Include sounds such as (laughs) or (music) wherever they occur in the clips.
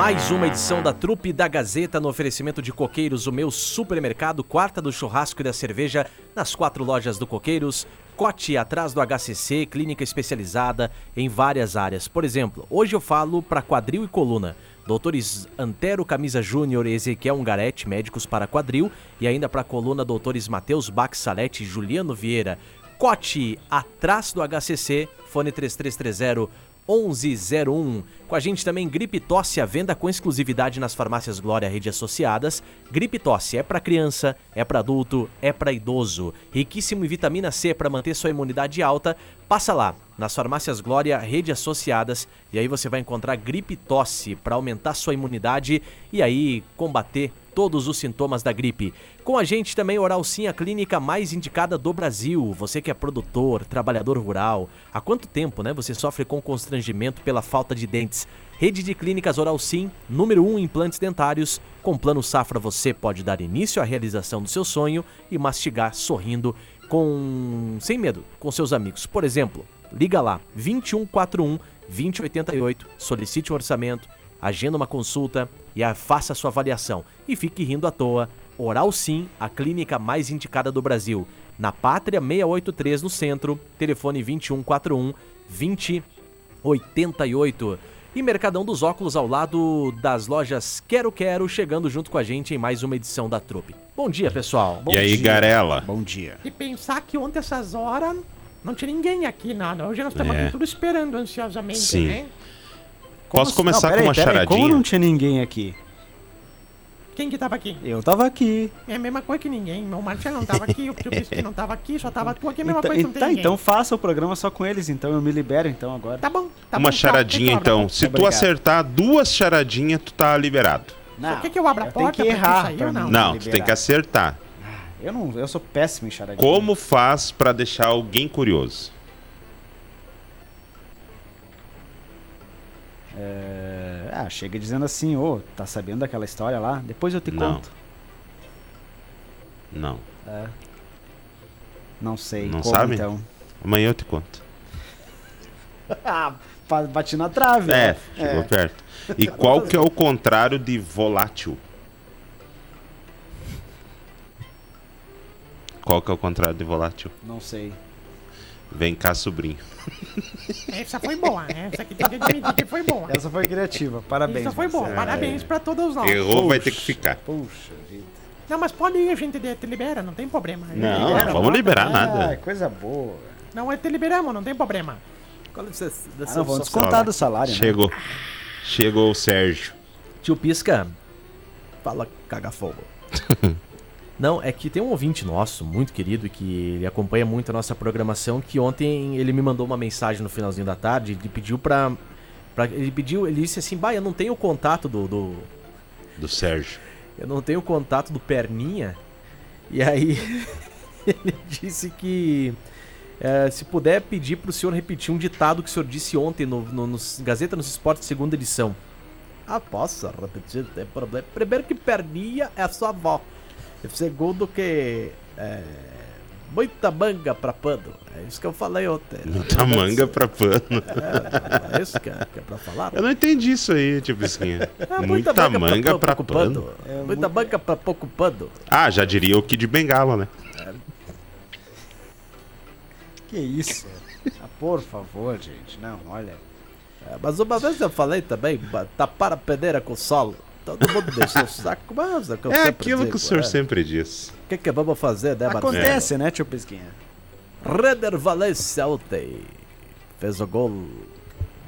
mais uma edição da Trupe da Gazeta no oferecimento de Coqueiros, o meu supermercado, quarta do churrasco e da cerveja, nas quatro lojas do Coqueiros, Cote atrás do HCC, clínica especializada em várias áreas. Por exemplo, hoje eu falo para quadril e coluna. Doutores Antero Camisa Júnior e Ezequiel Ungarete, médicos para quadril, e ainda para coluna, doutores Matheus Bax Salete e Juliano Vieira. Cote atrás do HCC, fone 3330 1101. Com a gente também Gripe Tosse à venda com exclusividade nas farmácias Glória Rede Associadas. Gripe Tosse é para criança, é para adulto, é para idoso. Riquíssimo em vitamina C para manter sua imunidade alta. Passa lá nas farmácias Glória Rede Associadas e aí você vai encontrar Gripe Tosse para aumentar sua imunidade e aí combater todos os sintomas da gripe. Com a gente também Oral Sim, a clínica mais indicada do Brasil. Você que é produtor, trabalhador rural, há quanto tempo, né, você sofre com constrangimento pela falta de dentes? Rede de Clínicas Oral Sim, número 1 um implantes dentários. Com Plano Safra você pode dar início à realização do seu sonho e mastigar sorrindo com sem medo com seus amigos. Por exemplo, liga lá 2141 2088, solicite um orçamento, agenda uma consulta e a, faça sua avaliação. E fique rindo à toa. Oral Sim, a clínica mais indicada do Brasil. Na Pátria 683 no centro, telefone 2141 2088. E Mercadão dos Óculos ao lado das lojas Quero Quero, chegando junto com a gente em mais uma edição da Trupe. Bom dia, pessoal. e aí, Garela? Bom dia. E pensar que ontem essas horas não tinha ninguém aqui, nada. Hoje nós estamos É. aqui tudo esperando ansiosamente, Sim. né? Posso Como- começar não, com uma peraí, peraí, Como charadinha? não tinha ninguém aqui? Quem que tava aqui? Eu tava aqui. É a mesma coisa que ninguém. O Marcelo não tava aqui, o tio Biscuit não tava aqui, só tava tu aqui, a mesma Então, coisa que não tem tá, ninguém. então faça o programa só com eles, então eu me libero então agora. Tá bom, tá uma bom. charadinha, tchau. Quer que eu abra a então. Se tu Obrigado. acertar duas charadinhas, tu tá liberado. Só quer que eu abra a porta que pra tu errar sair não? mim Não, tu tem que acertar. Eu não, eu sou péssimo em charadinha. Como faz pra deixar alguém curioso? É, ah, chega dizendo assim, ô, tá sabendo daquela história lá? Depois eu te Não. conto. Não. É. Não sei. Não como, sabe? Então. Amanhã eu te conto. (laughs) ah, bati na trave. É, né? chegou perto. E qual que é o contrário de volátil? Qual que é o contrário de volátil? Não sei. Vem cá, sobrinho. Essa foi boa, né? Essa aqui tem que admitir que foi boa. Essa foi criativa. Parabéns. Essa foi boa. Marcelo. Parabéns pra todos nós. Errou, vai ter Puxa. que ficar. Puxa vida. Não, mas pode ir, a gente te libera, não tem problema. Não, libera, vamos pode. liberar Ah, nada. coisa boa. Não, é te liberamos, não tem problema. Qual é desse- Ah, não, vamos descontar do salário, né? Chegou. Chegou o Sérgio. Tio Pisca, fala caga fogo. (laughs) Não, é que tem um ouvinte nosso, muito querido, que ele acompanha muito a nossa programação, que ontem ele me mandou uma mensagem no finalzinho da tarde, ele pediu pra... pra ele pediu, ele disse assim, bah, eu não tenho o contato do, do... Do Sérgio. Eu não tenho o contato do Perninha. E aí (laughs) ele disse que... eh, se puder pedir pro senhor repetir um ditado que o senhor disse ontem no, no, nos Gazeta nos Esportes, segunda edição. Ah, posso repetir, não tem problema. Primeiro que perninha é a sua avó. E segundo que. É, muita manga pra pano. É isso que eu falei ontem. Muita manga pra pano. É isso que é, que é pra falar? Eu não entendi isso aí, tio Pisquinha. É, Muita manga pra pouco pano. É, É, muita manga pra pouco pano. Ah, já diria o Kid Bengala, né? Que isso? Ah, por favor, gente. Não, olha. É, mas uma vez eu falei também, tapar a peneira com solo. Todo mundo deixou o saco, mas é o que eu É aquilo que digo, o senhor né? sempre diz. O que, que vamos fazer, né, Marcelo? Acontece, né, tio Pesquinha? Renner Valencia ontem fez o gol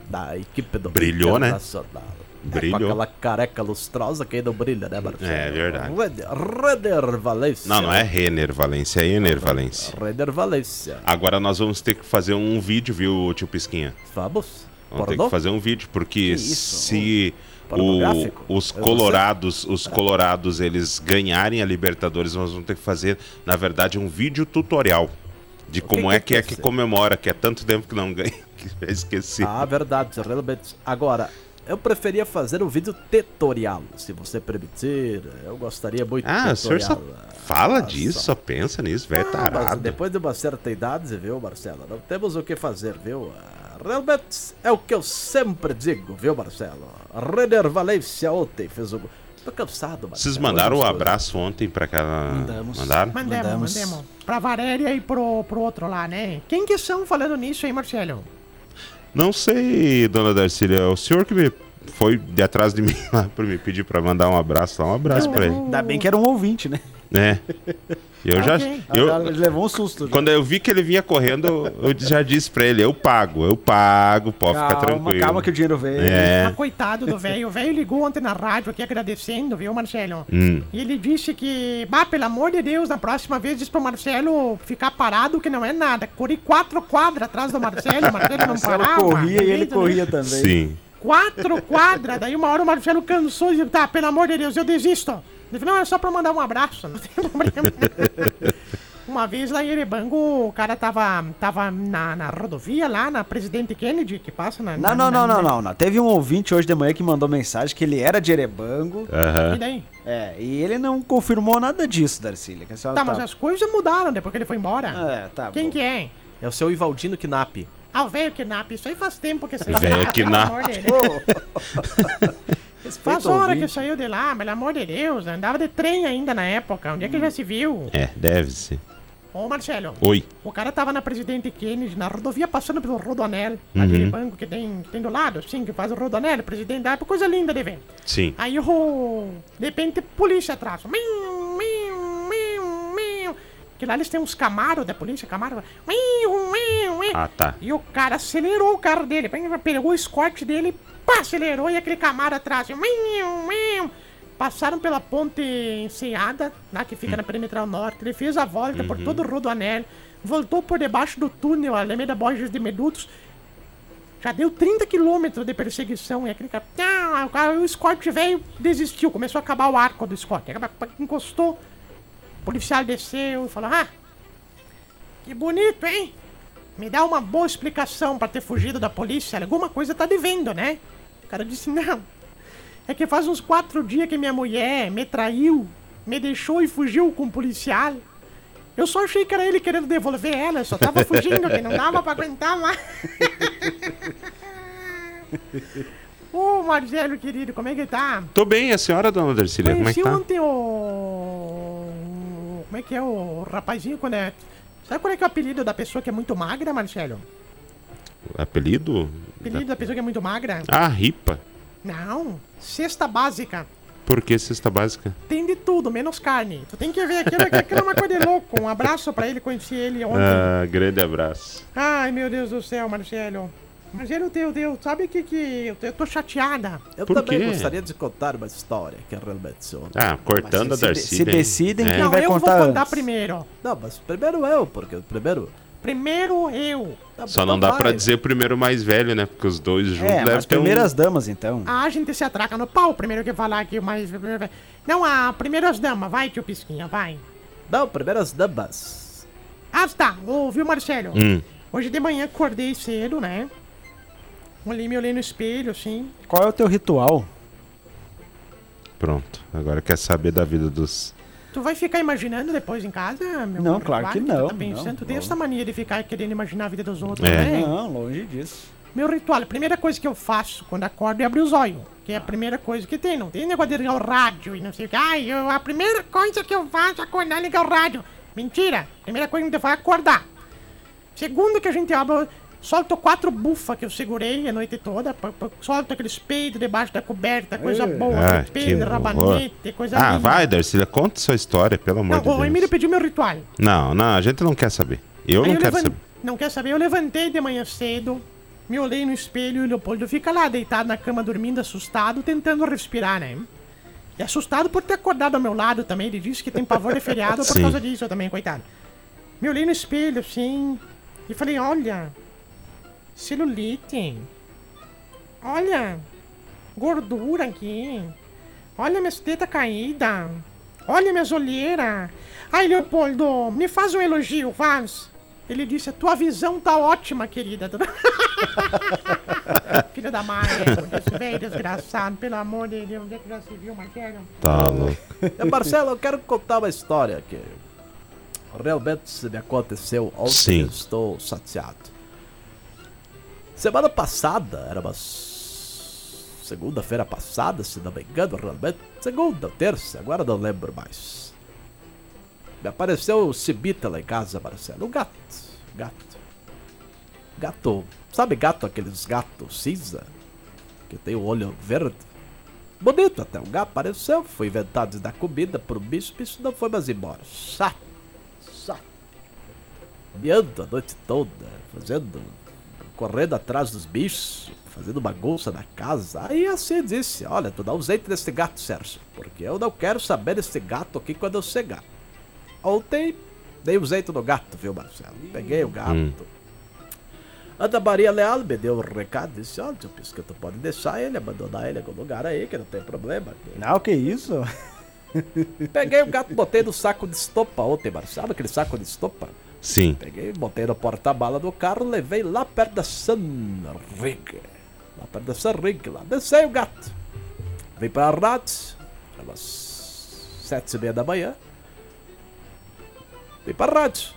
da equipe do Brilhou, né? Internacional. É, com Brilhou. aquela careca lustrosa que não brilha, né, Marcelo? É verdade. Renner, Renner Valencia. Não, não é Renner Valência, é Ener Valência. Renner Valencia. Agora nós vamos ter que fazer um vídeo, viu, tio Pisquinha? Vamos? Vamos ter Pornô? que fazer um vídeo, porque Que isso? se Pornográfico? o- os colorados, os colorados, eles ganharem a Libertadores, nós vamos ter que fazer, na verdade, um vídeo tutorial de como que é que é que comemora, que é tanto tempo que não ganha, (laughs) que eu esqueci. Ah, verdade, realmente. Agora, eu preferia fazer um vídeo tutorial, se você permitir. Eu gostaria muito Ah, o senhor só fala Ah, disso, só- pensa nisso, velho Ah, tarado. depois de uma certa idade, viu, Marcelo? Não temos o que fazer, viu? Ah, Realmente é o que eu sempre digo, viu, Marcelo? Renner Valência ontem fez o. Tô cansado, Marcelo. Vocês mandaram o abraço ontem pra aquela... Mandamos. Mandaram? Mandemos, Mandamos. mandemos. Pra Valéria e pro, pro outro lá, né? Quem que são falando nisso aí, Marcelo? Não sei, dona Darcília, o senhor que me foi de atrás de (laughs) mim lá pra me pedir pra mandar um abraço lá, um abraço pra ele. Ainda bem que era um ouvinte, né? né? (laughs) Eu já. Ok. Eu, Ele levou um susto. quando eu vi que ele vinha correndo, eu já disse pra ele: eu pago, eu pago, pode ficar calma, tranquilo. calma que o dinheiro veio. É. Ah, coitado do velho. O velho ligou ontem na rádio aqui agradecendo, viu, Marcelo? Hum. E ele disse que, bah, pelo amor de Deus, na próxima vez diz pro Marcelo ficar parado que não é nada. Corri quatro quadras atrás do Marcelo, o Marcelo não Marcelo parava. corria e ele corria também. Sim. Quatro quadras. Daí uma hora o Marcelo cansou e disse, tá, pelo amor de Deus, eu desisto. Ele falou, não, é só pra mandar um abraço, não tem (laughs) problema. Uma vez lá em Erebango, o cara tava, tava na, na rodovia lá, na Presidente Kennedy, que passa na... Não, na- não, na- não, não, na- não, não. Teve um ouvinte hoje de manhã que mandou mensagem que ele era de Erebango. Aham. E daí? É, e ele não confirmou nada disso, Darcília. Que senhora Tá, mas as coisas mudaram depois que ele foi embora. É, tá Quem bom. que é? É o seu Ivaldino Knapp. Ah, o velho Knapp. Isso aí faz tempo que você Velho Knapp. (laughs) Faz hora que ouvinte. saiu de lá, pelo amor de Deus. Andava de trem ainda na época. Onde é que já se viu? É, deve ser. Ô, Marcelo. Oi. O cara tava na Presidente Kennedy, na rodovia, passando pelo Rodoanel, Uhum. aquele banco que tem, que tem do lado, assim, que faz o Rodoanel, presidente da época, coisa linda de ver. Sim. Aí o. De repente, polícia atrás. Miu, miu, miu, miu. Que lá eles têm uns camaros da polícia, camaro. Miu, miu, miu. Ah, tá. E o cara acelerou o carro dele. Pegou o escorte dele, acelerou e aquele camaro atrás. Passaram pela ponte enseada, lá que fica na perimetral norte. Ele fez a volta por todo o Rodoanel. Voltou por debaixo do túnel, Alameda Borges de Medutos. Já deu 30 quilômetros de perseguição. E aquele cara. Ah, o, cara o Scott velho desistiu. Começou a acabar o arco do Scott. Encostou. O policial desceu e falou: Ah, que bonito, hein? Me dá uma boa explicação pra ter fugido da polícia. Alguma coisa tá devendo, né? Cara disse: Não. É que faz uns quatro dias que minha mulher me traiu, me deixou e fugiu com o policial. Eu só achei que era ele querendo devolver ela, só tava (laughs) fugindo, que não dava pra aguentar mais. (laughs) Ô, Marcelo, querido, como é que tá? Tô bem, a senhora, dona Darcília, como é que tá? ontem o... Como é que é o rapazinho quando é... Sabe qual é que é o apelido da pessoa que é muito magra, Marcelo? Apelido? Apelido da pessoa que é muito magra? Ah, ripa. Não, cesta básica. Por que cesta básica? Tem de tudo, menos carne. Tu tem que ver aquilo, aquilo é uma coisa de louco. Um abraço pra ele, conheci ele ontem. Ah, grande abraço. Ai, meu Deus do céu, Marcelo. Marcelo, teu Deus, sabe o que que... Eu, eu tô chateada. Eu Por também quê? gostaria de contar uma história que é realmente. Ah, cortando a Mas se- se decidem é. quem Não, vai eu contar vou contar antes? primeiro. Não, mas primeiro eu, porque primeiro. Primeiro eu. Tá Só não dá vai. pra dizer primeiro mais velho, né? Porque os dois juntos É, devem ter um... primeiras damas, então. Ah, a gente se atraca no pau, primeiro que falar aqui, mas... Não, a primeiras damas, vai, tio Pisquinha, vai. Não, primeiras damas. Ah, tá, ouviu, Marcelo? Hum, Hoje de manhã acordei cedo, né? Olhei, me olhei no espelho, assim. Qual é o teu ritual? pronto. Agora quer saber da vida dos... Tu vai ficar imaginando depois em casa, meu Não, amor? claro que não, tá pensando, não, tu tem essa mania de ficar querendo imaginar a vida dos outros, É. né? Não, longe disso. Meu ritual, a primeira coisa que eu faço quando acordo é abrir os olhos. Que é a primeira coisa que tem. Não tem negócio de ligar o rádio e não sei o que. Ai, eu- a primeira coisa que eu faço é acordar e ligar o rádio. Mentira. Primeira coisa que a gente faz é acordar. Segundo que a gente abre, solto quatro bufas que eu segurei a noite toda. Solto aqueles peidos debaixo da coberta, coisa Ei. boa. Ah, peido, rabanete, coisa Ah, linda. vai, Darcília, conta sua história, pelo amor Não, de o Deus. Emílio pediu meu ritual. Não, não, a gente não quer saber. Eu Aí não eu quero levan- saber. Não quer saber? Eu levantei de manhã cedo, me olhei no espelho e o Leopoldo fica lá deitado na cama dormindo assustado, tentando respirar, né? E assustado por ter acordado ao meu lado também. Ele disse que tem pavor de feriado por (laughs) causa disso também, coitado. Me olhei no espelho assim e falei: Olha, celulite. Olha, gordura aqui. Olha minhas tetas caídas. Olha minhas olheiras. Ai, Leopoldo, me faz um elogio, faz. Ele disse, a tua visão tá ótima, querida. (laughs) Filha da mãe, esse velho desgraçado, pelo amor de Deus, onde é que já se viu, Marcelo? Tá louco. É, Marcelo, eu quero contar uma história aqui. Realmente me aconteceu ontem. Sim. Estou chateado. Semana passada, era uma segunda-feira passada, se não me engano, realmente. Segunda, terça, agora não lembro mais. Me apareceu o Cibita lá em casa, Marcelo. Um gato. Gato. Gato. Sabe gato, aqueles gatos cinza? Que tem o olho verde? Bonito até. O gato apareceu, foi inventado dar comida pro bicho, o bicho não foi mais embora. Chato. Chato. Miando a noite toda, fazendo. Correndo atrás dos bichos, fazendo bagunça na casa. Aí assim disse: Olha, tu dá um jeito desse gato, Sérgio, porque eu não quero saber desse gato aqui quando eu chegar. Ontem dei um jeito no gato, viu, Marcelo? Peguei o gato. Hum. Ana Maria Leal me deu um recado, disse, ó, tio Pisca, tu pode deixar ele, abandonar ele em algum lugar aí, que não tem problema. Não, que isso? Peguei o gato, botei no saco de estopa ontem, Marcelo, sabe aquele saco de estopa? Sim. Peguei, botei no porta-mala do carro, levei lá perto da Sunrig. Lá perto da Sunrig, lá. Descei o gato. Vim pra rádio, elas sete e meia da manhã. Vim pra rádio.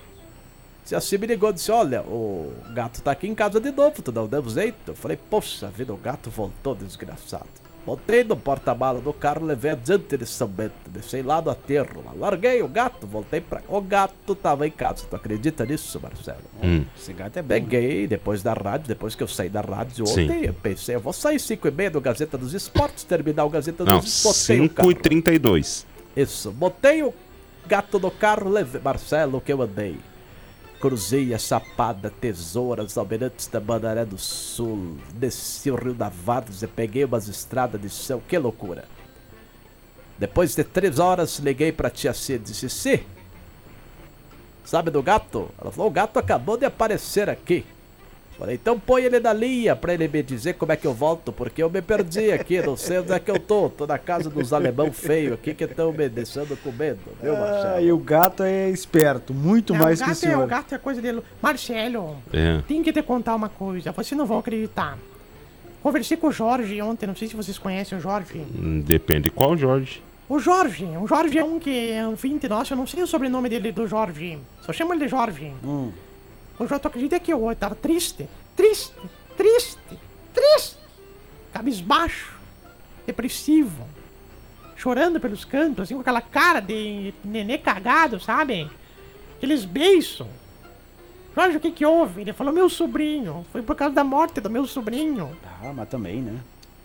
Se assim me ligou, disse, olha, o gato tá aqui em casa de novo, tu não deu jeito. Eu falei, poxa vida, o gato voltou, desgraçado. Botei no porta-mala do carro, levei adiante de São Bento, deixei lá no aterro, lá. larguei o gato, voltei pra... O gato tava em casa, tu acredita nisso, Marcelo? Hum. Esse gato é bom. Peguei depois da rádio, depois que eu saí da rádio Sim. ontem, eu pensei, eu vou sair 5 e meia do Gazeta dos Esportes, terminar o Gazeta Não, dos Esportes, botei o 5 carro. e 32. Isso, botei o gato no carro, levei, Marcelo, que eu andei. Cruzei a Chapada, Tesouras, Almirantes da Bandaré do Sul, desci o Rio da Várzea, peguei umas estradas de chão, que loucura. Depois de três horas, liguei pra tia C e disse, Ci, sabe do gato? Ela falou, o gato acabou de aparecer aqui. Falei, então põe ele na linha pra ele me dizer como é que eu volto, porque eu me perdi aqui, não sei onde é que eu tô. Tô na casa dos alemão feio aqui que estão me deixando com medo, viu, Ah, Marcelo? e o gato é esperto, muito Não, mais o que o gato é, senhor. o gato é coisa dele. Marcelo, É. tem que te contar uma coisa, vocês não vão acreditar. Conversei com o Jorge ontem, não sei se vocês conhecem o Jorge. Hum, Depende qual, Jorge. O Jorge, o Jorge é um que é um vinte, nossa, eu não sei o sobrenome dele do Jorge. Só chamo ele de Jorge. Hum. O Jorge, tu acredita que eu tava triste? Triste, triste, triste. Cabisbaixo, depressivo. Chorando pelos cantos, assim, com aquela cara de nenê cagado, sabe? Aqueles beiços. Jorge, o que que houve? Ele falou, meu sobrinho. Foi por causa da morte do meu sobrinho. Ah, mas também, né?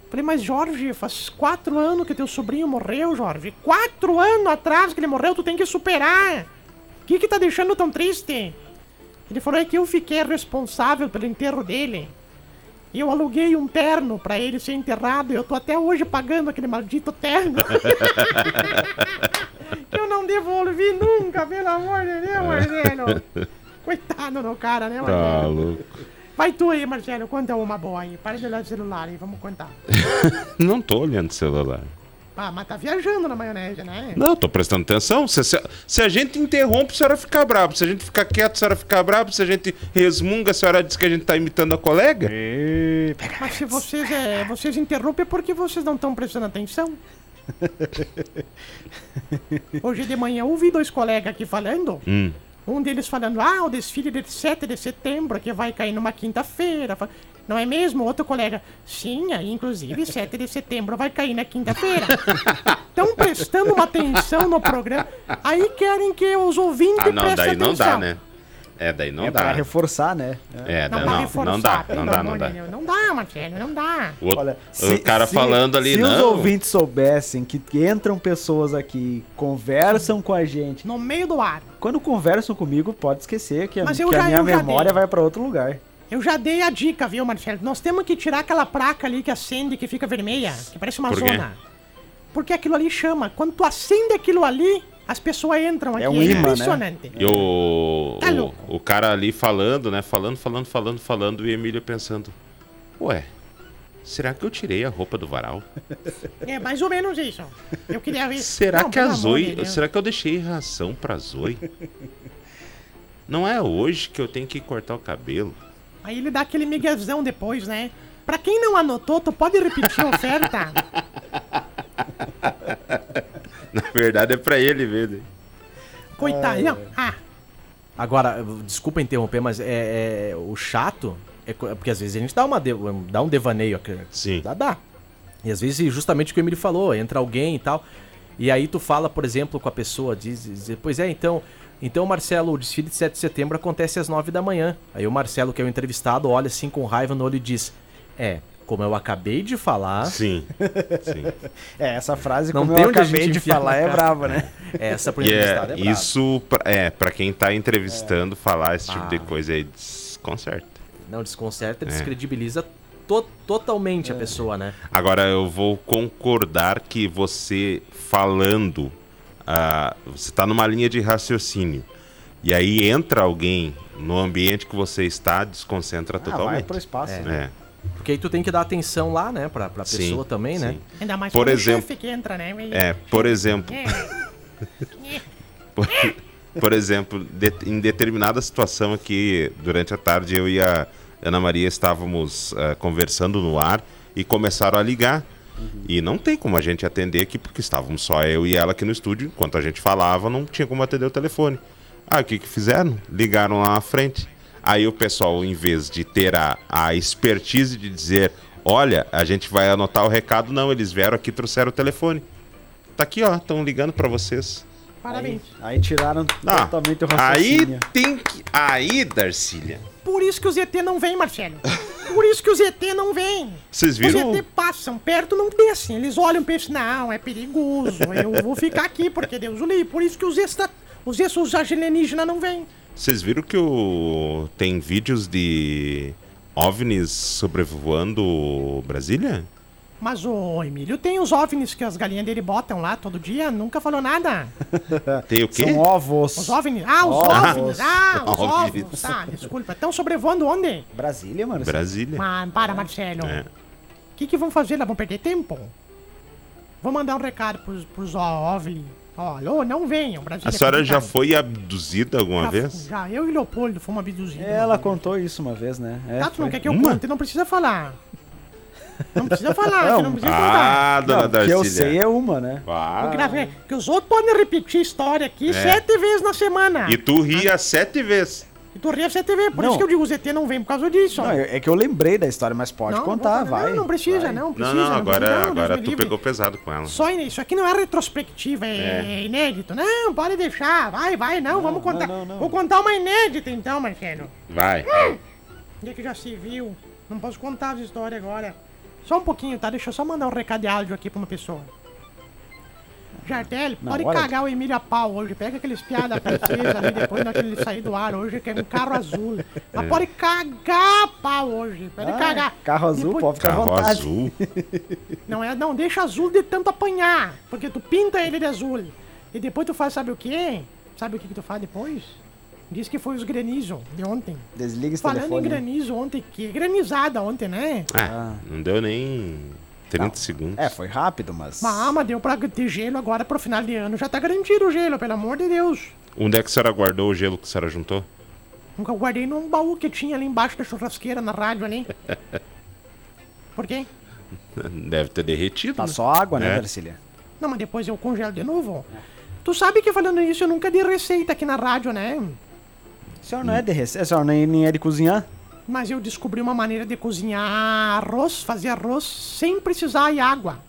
Falei, mas Jorge, faz quatro anos que teu sobrinho morreu, Jorge. Quatro anos atrás que ele morreu, tu tem que superar. O que que tá deixando tão triste? Ele falou, é que eu fiquei responsável pelo enterro dele. E eu aluguei um terno pra ele ser enterrado e eu tô até hoje pagando aquele maldito terno. (laughs) eu não devolvi nunca, pelo amor de Deus, Marcelo. (laughs) Coitado do cara, né, Tá Marcelo? louco. Vai tu aí, Marcelo, conta uma boa aí. Para de olhar o celular aí, vamos contar. (laughs) Não tô olhando o celular. Ah, mas tá viajando na maionese, né? Não, tô prestando atenção. Se, se- se a gente interrompe, a senhora fica brava. Se a gente ficar quieto, a senhora fica brava. Se a gente resmunga, a senhora diz que a gente tá imitando a colega. E... Mas se vocês, é, vocês interrompem é porque vocês não estão prestando atenção. (laughs) Hoje de manhã eu ouvi dois colegas aqui falando. Hum. Um deles falando, ah, o desfile de 7 de setembro, que vai cair numa quinta-feira. Não é mesmo? Outro colega, sim, aí, inclusive 7 de setembro vai cair na quinta-feira. Estão prestando uma atenção no programa. Aí querem que os ouvintes Ah, não, prestem daí não atenção. dá, né? É, daí não é pra dá. reforçar, né? É, Não, não, pra não, reforçar, não dá, não dá, não dá. Não dá, Marcelo, não dá. O, Olha, o cara falando ali, se não. os ouvintes soubessem que entram pessoas aqui, conversam com a gente. No meio do ar. Quando conversam comigo, pode esquecer que a, que a já- minha eu já memória vai pra outro lugar. Eu já dei a dica, viu, Marcelo? Nós temos que tirar aquela placa ali que acende, que fica vermelha, que parece uma Por quê? zona. Porque aquilo ali chama. Quando tu acende aquilo ali, as pessoas entram aqui. É um imã, né? impressionante. E o, Tá o, o cara ali falando, né? Falando, falando, falando, falando, e o Emílio pensando, ué, Será que eu tirei a roupa do varal? (laughs) É mais ou menos isso. Eu queria ver. Será Não, que a Zoe. de. Será que eu deixei ração pra Zoe? Não é hoje que eu tenho que cortar o cabelo. Aí ele dá aquele miguezão depois, né? Pra quem não anotou, tu pode repetir a oferta? (laughs) (laughs) Na verdade é pra ele mesmo. Coitado. Não. Ah, Agora, desculpa interromper, mas é, é- o chato é é porque às vezes a gente dá, uma dá um devaneio. aqui. Sim. Dá, dá. E às vezes, justamente o que o Emílio falou, entra alguém e tal. E aí tu fala, por exemplo, com a pessoa, diz, diz pois é, então, então, Marcelo, o desfile de 7 de setembro acontece às 9 da manhã. Aí o Marcelo, que é o entrevistado, olha assim com raiva no olho e diz: É, como eu acabei de falar. Sim. Sim. (laughs) É, essa frase, Não como tem eu onde a acabei gente de falar, (laughs) é brava, né? Essa pro E entrevistado é, é, brabo. isso pra- é para quem tá entrevistando falar esse tipo de Ah. coisa aí desconcerta. Não, desconcerta, É. descredibiliza to- totalmente a pessoa, né? Agora eu vou concordar que você falando, ah, você tá numa linha de raciocínio e aí entra alguém no ambiente que você está, desconcentra Ah, vai totalmente. pro espaço. É. né? É, Porque aí tu tem que dar atenção lá, né, pra, pra sim, pessoa também, né? sim. ainda mais Por exemplo- o chefe que entra, né? É, por exemplo, É. (laughs) Por, por exemplo, de- em determinada situação aqui, durante a tarde, eu e a Ana Maria estávamos eh, conversando no ar e começaram a ligar. E não tem como a gente atender aqui, porque estávamos só eu e ela aqui no estúdio. Enquanto a gente falava, não tinha como atender o telefone. Ah, o que, que fizeram? Ligaram lá na frente. Aí o pessoal, em vez de ter a, a expertise de dizer: Olha, a gente vai anotar o recado, não, eles vieram aqui e trouxeram o telefone. Tá aqui, ó, estão ligando para vocês. Parabéns. Aí tiraram Ah, totalmente o aí raciocínio. tem que. Aí, Darcília. Por isso que os ET não vêm, Marcelo. Por isso que os ET não vêm. Vocês Os viram? ET passam perto, não descem. Eles olham e pensam, não, é perigoso. Eu vou ficar aqui, porque Deus o livre. Por isso que os extra... Os extra- os alienígenas não vêm. Vocês viram que o... tem vídeos de OVNIs sobrevoando Brasília? Mas o Emílio tem os OVNIs que as galinhas dele botam lá todo dia, nunca falou nada. (laughs) Tem o quê? São ovos. Os OVNIs. Ah, os Ovos. OVNIs. Ah, (laughs) os OVNIs. OVNIs. Tá, desculpa. Estão sobrevoando onde? Brasília, mano. Brasília. Mas, para, Marcelo. O É. que, que vão fazer lá? Vão perder tempo? Vou mandar um recado pros, pros OVNIs. Alô, não venham. Brasília A senhora já complicado. foi abduzida alguma Já- vez? Já, eu e Leopoldo fomos abduzidos. Ela contou isso uma vez, né? É, Tá, tu não quer que eu Uma? conte? Não precisa falar. Não precisa falar, (laughs) você não Não. precisa contar. Ah, dona Não, que eu sei é uma, né? Ah. Que os outros podem repetir a história aqui sete vezes na semana. É. E tu ria sete vezes. E tu ria sete vezes. Por Não. isso que eu digo, o ZT não vem por causa disso. Não, é que eu lembrei da história, mas pode Não, contar, não vai. Não, não precisa, vai. não Não, precisa. não, agora, precisa, não, agora tu livre. pegou pesado com ela. Só isso aqui não é retrospectiva, é, inédito. Não, pode deixar. Vai, vai, não, vamos contar. não, não. Vou contar uma inédita então, Marcelo. Vai. Onde é que já se viu? Não posso contar as histórias agora. Só um pouquinho, tá? Deixa eu só mandar um recado de áudio aqui pra uma pessoa. Jardelli, Na pode cagar o Emílio a pau hoje. Pega aqueles piada princesa ali depois daquele sair do ar hoje, que é um carro azul. Mas pode cagar a pau hoje. Pode Ah, cagar. Carro azul, Depois- pode ficar Carro vontade. azul. (laughs) Não, é, não, deixa azul de tanto apanhar. Porque tu pinta ele de azul. E depois tu faz, sabe o quê? Sabe o que, que tu faz depois? Diz que foi os granizo de ontem. Desliga esse Falando em telefone. granizo ontem, que granizada ontem, né? Ah, não deu nem 30 segundos. É, foi rápido, mas. Mas, mas deu pra ter gelo agora pro final de ano. Já tá garantido o gelo, pelo amor de Deus. Onde é que a senhora guardou o gelo que a senhora juntou? Nunca guardei num baú que tinha ali embaixo da churrasqueira na rádio ali. (laughs) Por quê? Deve ter derretido. Tá né? só água, né, É. Darcília? Não, mas depois eu congelo de novo. Tu sabe que falando isso, eu nunca dei receita aqui na rádio, né? A senhora não é de receita, a senhora nem, nem é de cozinhar? Mas eu descobri uma maneira de cozinhar arroz, fazer arroz sem precisar de água.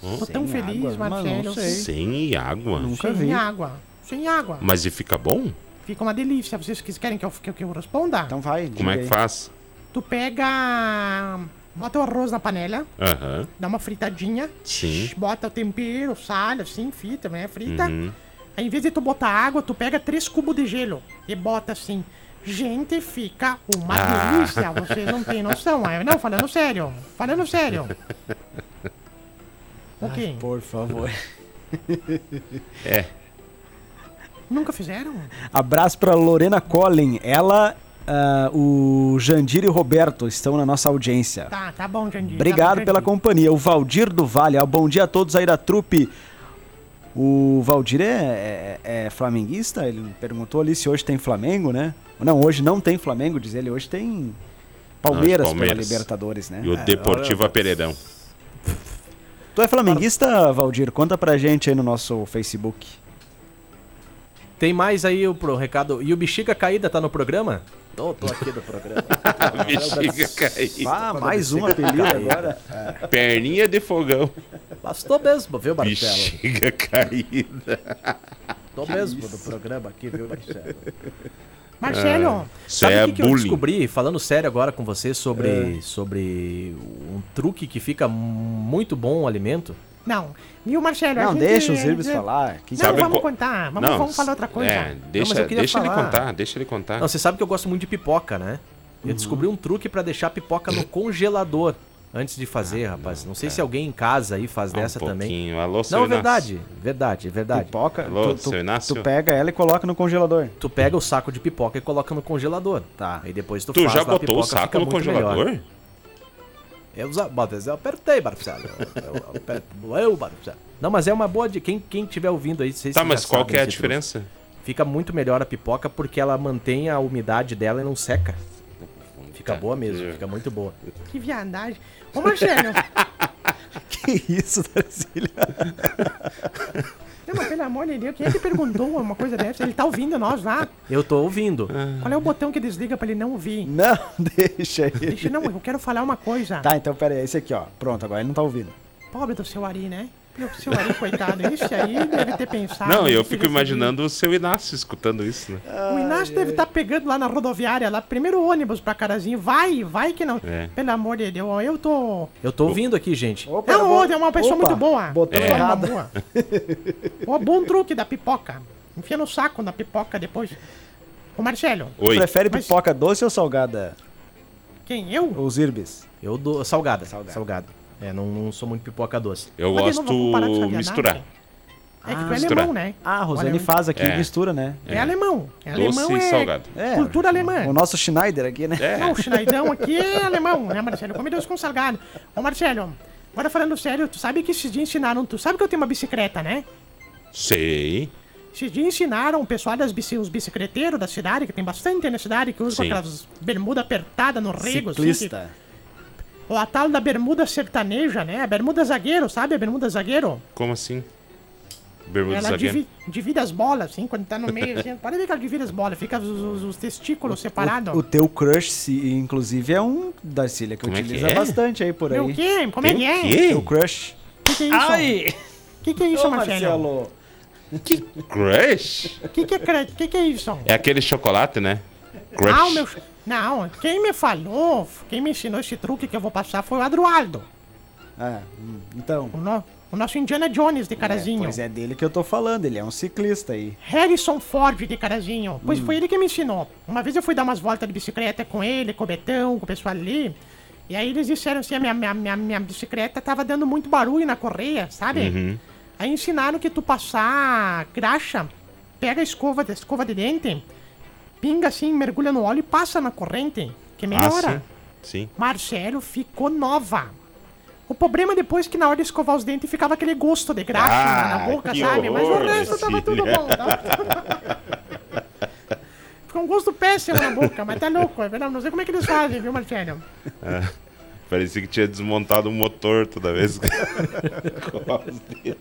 Tô tão Sem feliz, água? Marcelo. Sem água. Nunca Sem vi. água. Sem água. Mas e fica bom? Fica uma delícia. Vocês que- querem que eu, que eu- que eu responda? Então vai. Como é que aí. faz? Tu pega. Bota o arroz na panela, Aham. dá uma fritadinha. Sim. Bota o tempero, sal, assim, fita, né? Frita. Uhum. Aí, em vez de tu botar água, tu pega três cubos de gelo e bota assim. Gente, fica uma Ah. delícia. Vocês não têm noção. é? Não, falando sério. Falando sério. (laughs) Ok. Por favor. É. Nunca fizeram? Abraço pra Lorena Collin. Ela ah, o Jandir e o Roberto estão na nossa audiência. Tá, tá bom, Jandir. Obrigado tá bom, pela Jandir. companhia. O Valdir do Vale. Ah, bom dia a todos aí da trupe. O Valdir é, é- é flamenguista? Ele perguntou ali se hoje tem Flamengo, né? Não, hoje não tem Flamengo, diz ele. Hoje tem Palmeiras, Não, Palmeiras. pela Libertadores, né? E o Deportivo Pereirão. Tu é flamenguista, Valdir? Conta pra gente aí no nosso Facebook. Tem mais aí o pro recado. E o Bexiga Caída tá no programa? Tô, tô aqui no programa. (laughs) Bexiga caída. Ah, mais um apelido agora. Perninha de fogão. Bastou mesmo, viu, Marcelo? Bexiga caída. Tô mesmo no programa aqui, viu, Marcelo? (laughs) Marcelo, Isso Sabe é o que, que eu descobri, falando sério agora com você, sobre, sobre um truque que fica muito bom o alimento? não. Viu, Marcelo? a Não, gente- deixa os Irbes falar. Que Não, Sabe vamos qual- contar. Vamos, vamos falar outra coisa. É, deixa, queria deixa ele contar, deixa ele contar. Não, você sabe que eu gosto muito de pipoca, né? Eu descobri um truque pra deixar a pipoca no congelador antes de fazer, rapaz. Não sei se alguém em casa aí faz Ah, um dessa também. pouquinho. Alô, seu Não, Inácio. verdade, verdade, verdade. Pipoca, Alô, tu, seu tu, Inácio? tu pega ela e coloca no congelador. Tu pega o saco de pipoca e coloca no congelador. Tá. Aí depois tu, Tu faz já botou o pipoca, saco fica no congelador? melhor. Eu, mas eu apertei, Marcelo. Eu, eu, eu, Marcelo. Não, mas é uma boa de quem quem estiver ouvindo aí, vocês Tá, mas qual que é a diferença? Fica muito melhor a pipoca porque ela mantém a umidade dela e não seca. Fica boa mesmo, fica muito boa. Que viadagem. Ô, Marcelo, (laughs) Que isso, Darcília? (laughs) não, mas pelo amor de Deus, quem é que perguntou uma coisa dessa? Ele tá ouvindo nós lá. Eu tô ouvindo. Qual é o botão que desliga pra ele não ouvir? Não, (laughs) deixa aí. Deixa, não, eu quero falar uma coisa. Tá, então pera aí, esse aqui, ó. Pronto, agora ele não tá ouvindo. Pobre do seu Ari, né? Seu Ari, coitado. Esse aí deve ter pensado. Não, eu fico imaginando o seu Inácio escutando isso, né? O Inácio deve estar pegando lá na rodoviária, lá, primeiro ônibus pra Carazinho. Vai, vai que não. É. Pelo amor de Deus, eu tô. Eu tô ouvindo aqui, gente. Opa, Não, é uma pessoa Opa, muito boa. Botão É. Uma errado. boa. (laughs) Ó, bom truque da pipoca. Enfia no saco da pipoca depois. Ô Marcelo, Oi. Prefere Mas- pipoca doce ou salgada? quem? Eu? Os Irbes? Eu dou salgada. Salgada. Salgada. É, não, não sou muito pipoca doce. Eu Mas gosto de misturar. É que tu é misturar. alemão, né? Ah, a Rosane Olha, faz aqui, É. mistura, né? É, alemão. É Doce alemão e é salgado. É, cultura alemã. O nosso Schneider aqui, né? É. Não, o Schneidão aqui é alemão, né, Marcelo? Come doce com salgado. Ô, Marcelo, agora falando sério, tu sabe que esses dias ensinaram... Tu sabe que eu tenho uma bicicleta, né? Sei. Esses dias ensinaram o pessoal das bici, os bicicleteiros da cidade, que tem bastante na cidade, que usam Sim. aquelas bermudas apertadas no rego, assim, Ciclista. que- ou a tal da bermuda sertaneja, né? A bermuda zagueiro, sabe a bermuda zagueiro? Como assim? Bermuda Ela zagueiro? divi- divide as bolas, assim, quando tá no meio, assim. (laughs) Pode ver que ela divide as bolas, fica os, os- os testículos separados. O, o teu crush, inclusive, é um Darcília que Como é que utiliza é? bastante aí por aí. Meu quê? Como é que é? O? Teu crush. Que que é isso? Ai! Que que é isso, Ô, Marcelo? Crush? Que que é, que que é isso? É aquele chocolate, né? Crush. Ah, o meu... Não, quem me falou, quem me ensinou esse truque que eu vou passar foi o Adroaldo. Ah, hum, então. O, no- o nosso Indiana Jones de É, Carazinho. pois é dele que eu tô falando, ele é um ciclista aí. Harrison Ford de Carazinho. Pois Hum. foi ele que me ensinou. Uma vez eu fui dar umas voltas de bicicleta com ele, com o Betão, com o pessoal ali. E aí eles disseram assim, a minha, minha, minha, minha bicicleta tava dando muito barulho na correia, sabe? Uhum. Aí ensinaram que tu passar graxa, pega a escova, a escova de dente, pinga assim, mergulha no óleo e passa na corrente, que Ah, melhora. sim. Sim. Marcelo ficou nova. O problema depois é que na hora de escovar os dentes ficava aquele gosto de graxa Ah, na boca, sabe? Mas o horror, resto tava tudo bom. Tá? (laughs) Ficou um gosto péssimo na boca, mas tá louco, é verdade. Não sei como é que eles fazem, viu, Marcelo? Parecia que tinha desmontado o motor toda vez. que- (laughs)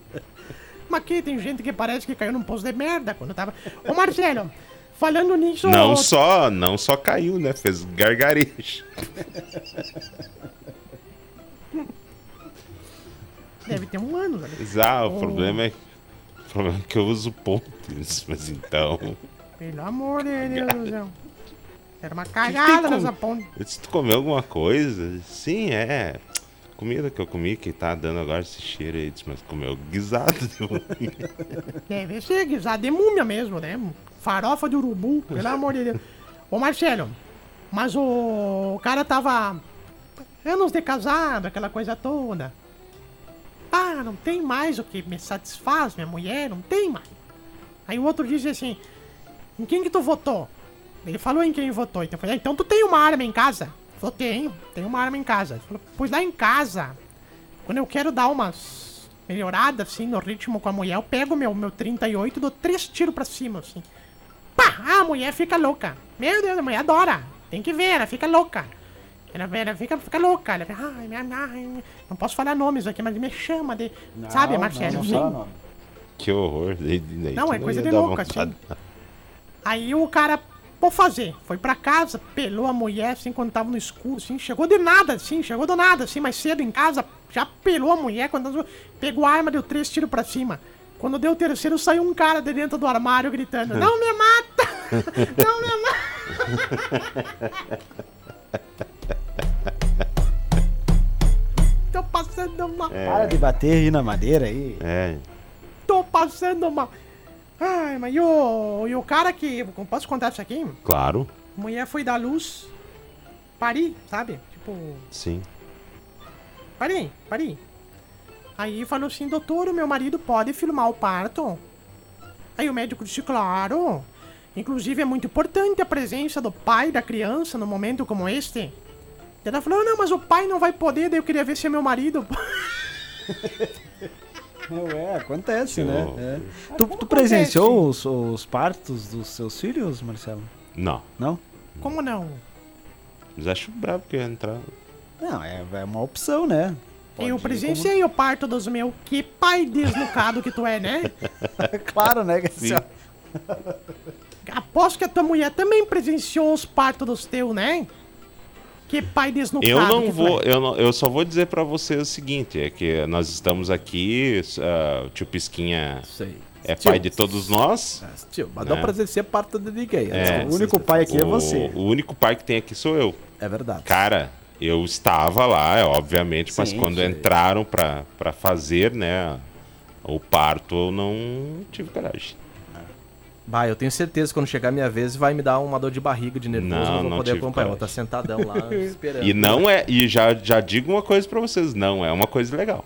Mas aqui tem gente que parece que caiu num poço de merda quando tava. Ô, Marcelo, falando nisso. não só, não só caiu, né? Fez gargarejo. Deve ter um ano, né? Ah, o problema é, o problema é que eu uso pontes, mas então. Pelo amor de Deus do céu. Era uma cagada nessa ponte. Disse, tu comeu alguma coisa? Sim, é. Comida que eu comi, que tá dando agora esse cheiro aí. Mas comeu guisado de unha. (laughs) Deve ser guisado de múmia mesmo, né? Farofa de urubu, pelo amor de Deus. Ô Marcelo, mas o, cara tava anos de casado, aquela coisa toda. Ah, não tem mais o que me satisfaz, minha mulher, não tem mais. Aí o outro disse assim, em quem que tu votou? Ele falou em quem votou. Então eu falei, ah, então tu tem uma arma em casa? Ele falou, tenho, tenho uma arma em casa. Ele falou, pois lá em casa, quando eu quero dar umas melhoradas, assim, no ritmo com a mulher, eu pego meu, meu 38 e dou três tiros pra cima, assim. Pá! A mulher fica louca. Meu Deus, a mulher adora. Tem que ver, ela fica louca. Ela, ela fica, fica louca. Ela fica, ai, minha, ai, não posso falar nomes aqui, mas me chama de. sabe, Marcelo? Não, não, não. Que horror. daí- daí Não, é coisa de louco, vontade. assim. Aí o cara, vou fazer. Foi pra casa, pelou a mulher, assim, quando tava no escuro, assim. Chegou de nada, assim, chegou do nada, assim, mais cedo em casa. Já pelou a mulher, quando tava- pegou a arma, deu três tiros pra cima. Quando deu o terceiro, saiu um cara de dentro do armário gritando: Não me mata! (laughs) Não me mata! Tô passando mal. Para de bater aí na madeira aí. É. Tô passando mal. Ai, mas e o, e o cara que. Posso contar isso aqui? Claro. A mulher foi dar luz. Pari, sabe? Tipo, Sim. pari, pari. Aí falou assim, doutor, o meu marido pode filmar o parto? Aí o médico disse, claro. Inclusive é muito importante a presença do pai da criança no momento como este. Ela falou, não, mas o pai não vai poder, daí eu queria ver se é meu marido. (laughs) É, acontece, né? É. Tu, tu presenciou os, os partos dos seus filhos, Marcelo? Não. Não? Como não? Mas acho brabo que ia entrar. Não, é, é uma opção, né? Pode eu ir presenciei o parto dos meus. Que pai desnucado que tu é, né? (laughs) claro, né? assim, ó, Aposto que a tua mulher também presenciou os partos dos teus, né? Que pai desnucado. Eu não vou, é. eu, não- eu só vou dizer pra você o seguinte, é que nós estamos aqui, o tio Pisquinha Sei. é Tio, pai de todos nós. Tio, mas Né? pra ser parte de ninguém. É. o único pai aqui é o, você. o único pai que tem aqui sou eu. É verdade. Cara, eu estava lá, é, obviamente, mas Sim, quando sim. entraram pra, pra fazer, né, o parto, eu não tive coragem. Bah, eu tenho certeza que quando chegar a minha vez vai me dar uma dor de barriga de nervoso, Não, não vou não poder acompanhar. Estar sentadão lá (laughs) esperando. E não é, e já, já digo uma coisa pra vocês, não é uma coisa legal.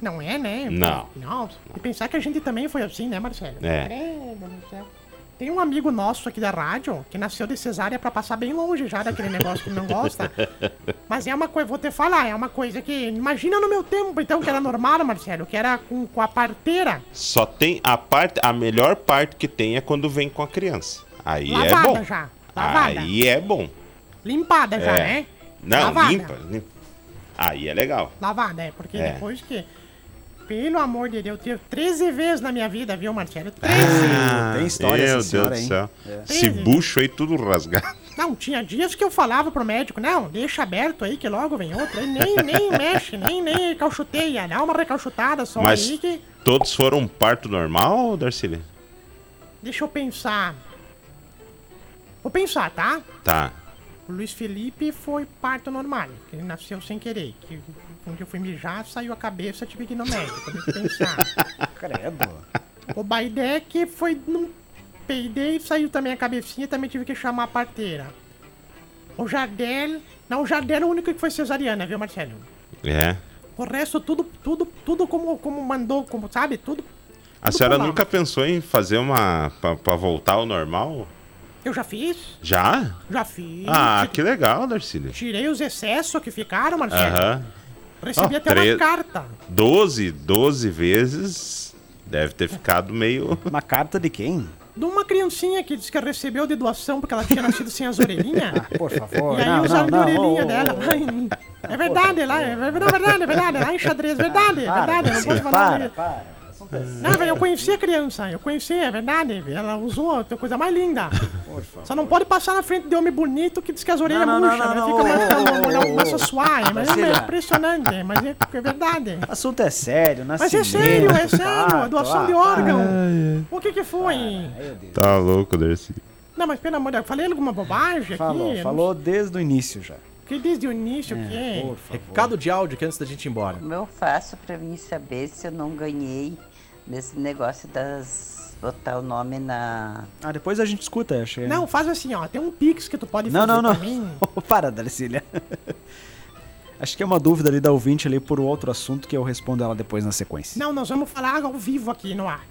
Não é, né? Não. Não. E pensar que a gente também foi assim, né, Marcelo? É. Credo do céu. Tem um amigo nosso aqui da rádio que nasceu de cesárea pra passar bem longe já daquele negócio que não gosta. (laughs) Mas é uma coisa, vou te falar, é uma coisa que. Imagina no meu tempo, então, que era normal, Marcelo, que era com, com a parteira Só tem a parte, a melhor parte que tem é quando vem com a criança. Aí é lavada bom. já. Lavada. Aí é bom. Limpada já, É. né? Não, Lavada. limpa, limpa. Aí é legal. Lavada, é, porque É. depois que. Pelo amor de Deus, eu tive 13 vezes na minha vida, viu, Marcelo? 13. tem história Meu essa senhora, Deus hein? do céu. É. Esse bucho aí tudo rasgado. Não, tinha dias que eu falava pro médico, não, deixa aberto aí que logo vem outro. Aí nem, nem (laughs) mexe, nem, nem recalchuteia. Dá uma recalchutada só Mas aí que. todos foram um parto normal, Darcília? Deixa eu pensar. Vou pensar, tá? Tá. O Luiz Felipe foi parto normal, que ele nasceu sem querer. Que quando eu fui mijar, saiu a cabeça, tive que ir no médico. Deixa eu pensar. (laughs) Credo. O Baidec foi num peidei, saiu também a cabecinha, também tive que chamar a parteira. O Jardel. Não, o Jardel é o único que foi cesariana, viu, Marcelo? É. O resto, tudo, tudo, tudo como, como mandou, como sabe, tudo. A tudo senhora nunca pensou em fazer uma. pra, pra voltar ao normal? Eu já fiz, Já? já fiz. Ah, que legal, Darcília. Tirei os excessos que ficaram, Marcelo. Aham. Recebi Ah, até três- uma carta. 12, 12 vezes. Deve ter ficado meio. (laughs) Uma carta de quem? De uma criancinha que disse que recebeu de doação porque ela tinha nascido sem as orelhinhas. Por favor. E aí não, usaram não, a não. orelhinha ô, dela. lá em- É verdade, lá, é verdade, é verdade, é verdade, lá em xadrez, verdade, é Para, verdade, não posso falar. para, dele. Para. Não, velho, eu conheci a criança, eu conheci, é verdade, ela usou a coisa mais linda. Só não pode passar na frente de homem bonito que diz que as orelhas Não, não, murcham, não, né? não, Fica marcando, ô, não, começa a ô. suar, mas é impressionante, mas é, é verdade. O assunto é sério, Mas nascimento. é sério, é sério, parto, doação de órgão. O que que foi? Tá louco, Darcy. Não, mas pelo amor de Deus, falei alguma bobagem Falou, aqui? falou desde o início já. Que desde o início que é. Favor. Recado de áudio que antes da gente ir embora. Como eu faço pra mim saber se eu não ganhei nesse negócio das. botar o nome na. Ah, depois a gente escuta, achei. Não, faz assim, ó, tem um pix que tu pode Não, fazer não, não. pra mim. (laughs) Para, Darcília. (laughs) Acho que é uma dúvida ali da ouvinte ali por outro assunto que eu respondo ela depois na sequência. Não, nós vamos falar ao vivo aqui no ar.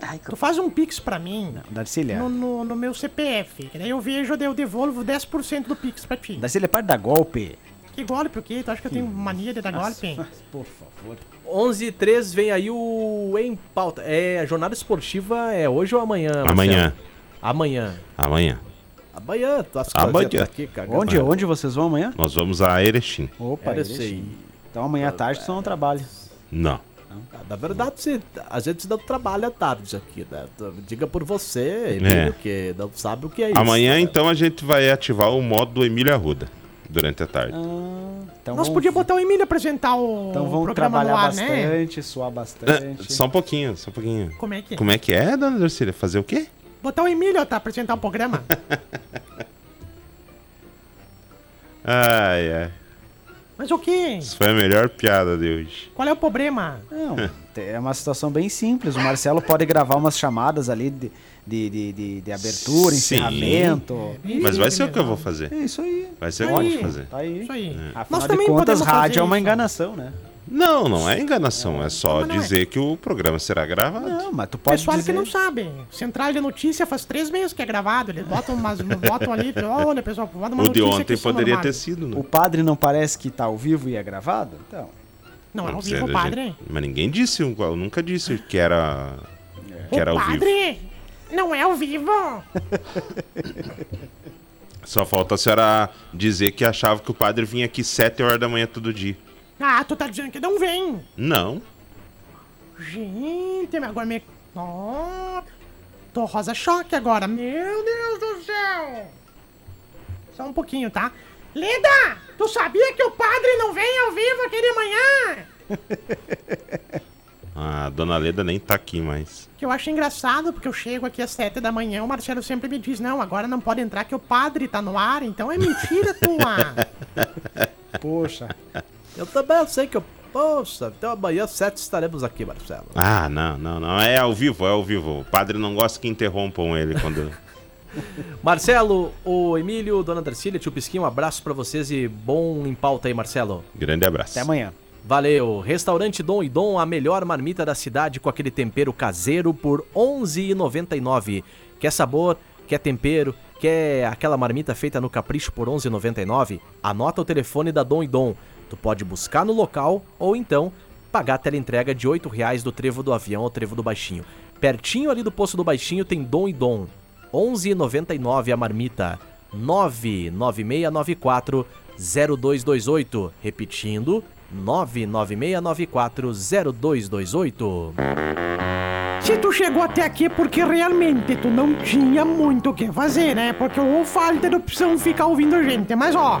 Ai, Tu faz um pix pra mim Darcília. no, no, no meu CPF, que daí eu vejo, daí eu devolvo 10% do pix pra ti. Darcília, para de dar golpe. Que golpe o quê? Tu acha que eu tenho mania de dar golpe? Por favor. 11 e 3 vem aí o Em Pauta. É, a jornada esportiva é hoje ou amanhã? Marcelo? Amanhã. Amanhã. Amanhã. Amanhã, tu as Amanhã. aqui, cagando. Onde, onde vocês vão amanhã? Nós vamos a Erechim. Opa, eles- isso aí. Então amanhã à tarde tu não trabalha. Não. Na verdade, se, a gente não trabalha tarde aqui, né? Diga por você, É. Que não sabe o que é isso. Amanhã, então, a gente vai ativar o modo do Emílio Arruda durante a tarde. Ah, então Nós vão- podíamos botar o Emílio apresentar o Então programa trabalhar ar, né? bastante, suar Ah, bastante. Só um pouquinho, só um pouquinho. Como é que é? Como é que é, dona Dorcília? Fazer o quê? Botar o Emílio pra apresentar o programa. (laughs) Ai, ai. Mas o quê? Isso foi a melhor piada de hoje. Qual é o problema? Não, é uma situação bem simples. O Marcelo pode gravar umas chamadas ali de, de, de, de- de abertura, Sim. encerramento. Mas vai ser o que eu vou fazer. É isso aí. Vai ser o que eu vou fazer. Tá aí. Isso aí. É. Afinal Nós de também contas, rádio é uma enganação, né? Não, não é enganação. É só Como não é? dizer que o programa será gravado. Não, mas tu pode Pessoal dizer... que não sabe. Central de notícia faz três meses que é gravado. Eles botam, umas, (laughs) botam ali. Olha, pessoal, bota uma O de ontem que são poderia ter sido, né? O padre não parece que tá ao vivo e é gravado? Então, Não, é ao Não, vivo, sério, padre. gente. Mas ninguém disse, eu nunca disse que era, que O era ao vivo. padre! Não é ao vivo! (laughs) Só falta a senhora dizer que achava que o padre vinha aqui 7 horas da manhã todo dia. Ah, tu tá dizendo que não vem! Não. Gente, agora me. Oh, tô rosa choque agora. Meu Deus do céu! Só um pouquinho, tá? Leda! Tu sabia que o padre não vem ao vivo aqui de manhã? A (laughs) dona Leda nem tá aqui mais. Que eu acho engraçado, porque eu chego aqui às sete da manhã, o Marcelo sempre me diz, não, agora não pode entrar que o padre tá no ar, então é mentira tua. (laughs) poxa. Eu também sei que eu. Poxa, então amanhã às 7 estaremos aqui, Marcelo. Ah, não, não, não. É ao vivo, é ao vivo. O padre não gosta que interrompam ele quando. (laughs) Marcelo, o Emílio, Dona Darcília, tio Pisquinho, um abraço pra vocês e bom em pauta aí, Marcelo. Grande abraço. Até amanhã. Valeu. Restaurante Dom e Dom, a melhor marmita da cidade com aquele tempero caseiro por R$ 11,99. Quer sabor? Quer tempero? Quer aquela marmita feita no capricho por R$ 11,99? Anota o telefone da Dom e Dom. Tu pode buscar no local ou então pagar a teleentrega de 8 reais do Trevo do Avião ao Trevo do Baixinho. Pertinho ali do Poço do Baixinho tem Dom e Dom. R$ 11,99 a marmita. 99694 0228. Repetindo, 99694 0228. Se tu chegou até aqui é porque realmente tu não tinha muito o que fazer, né? Porque ou falta de opção ficar ouvindo a gente. Mas ó,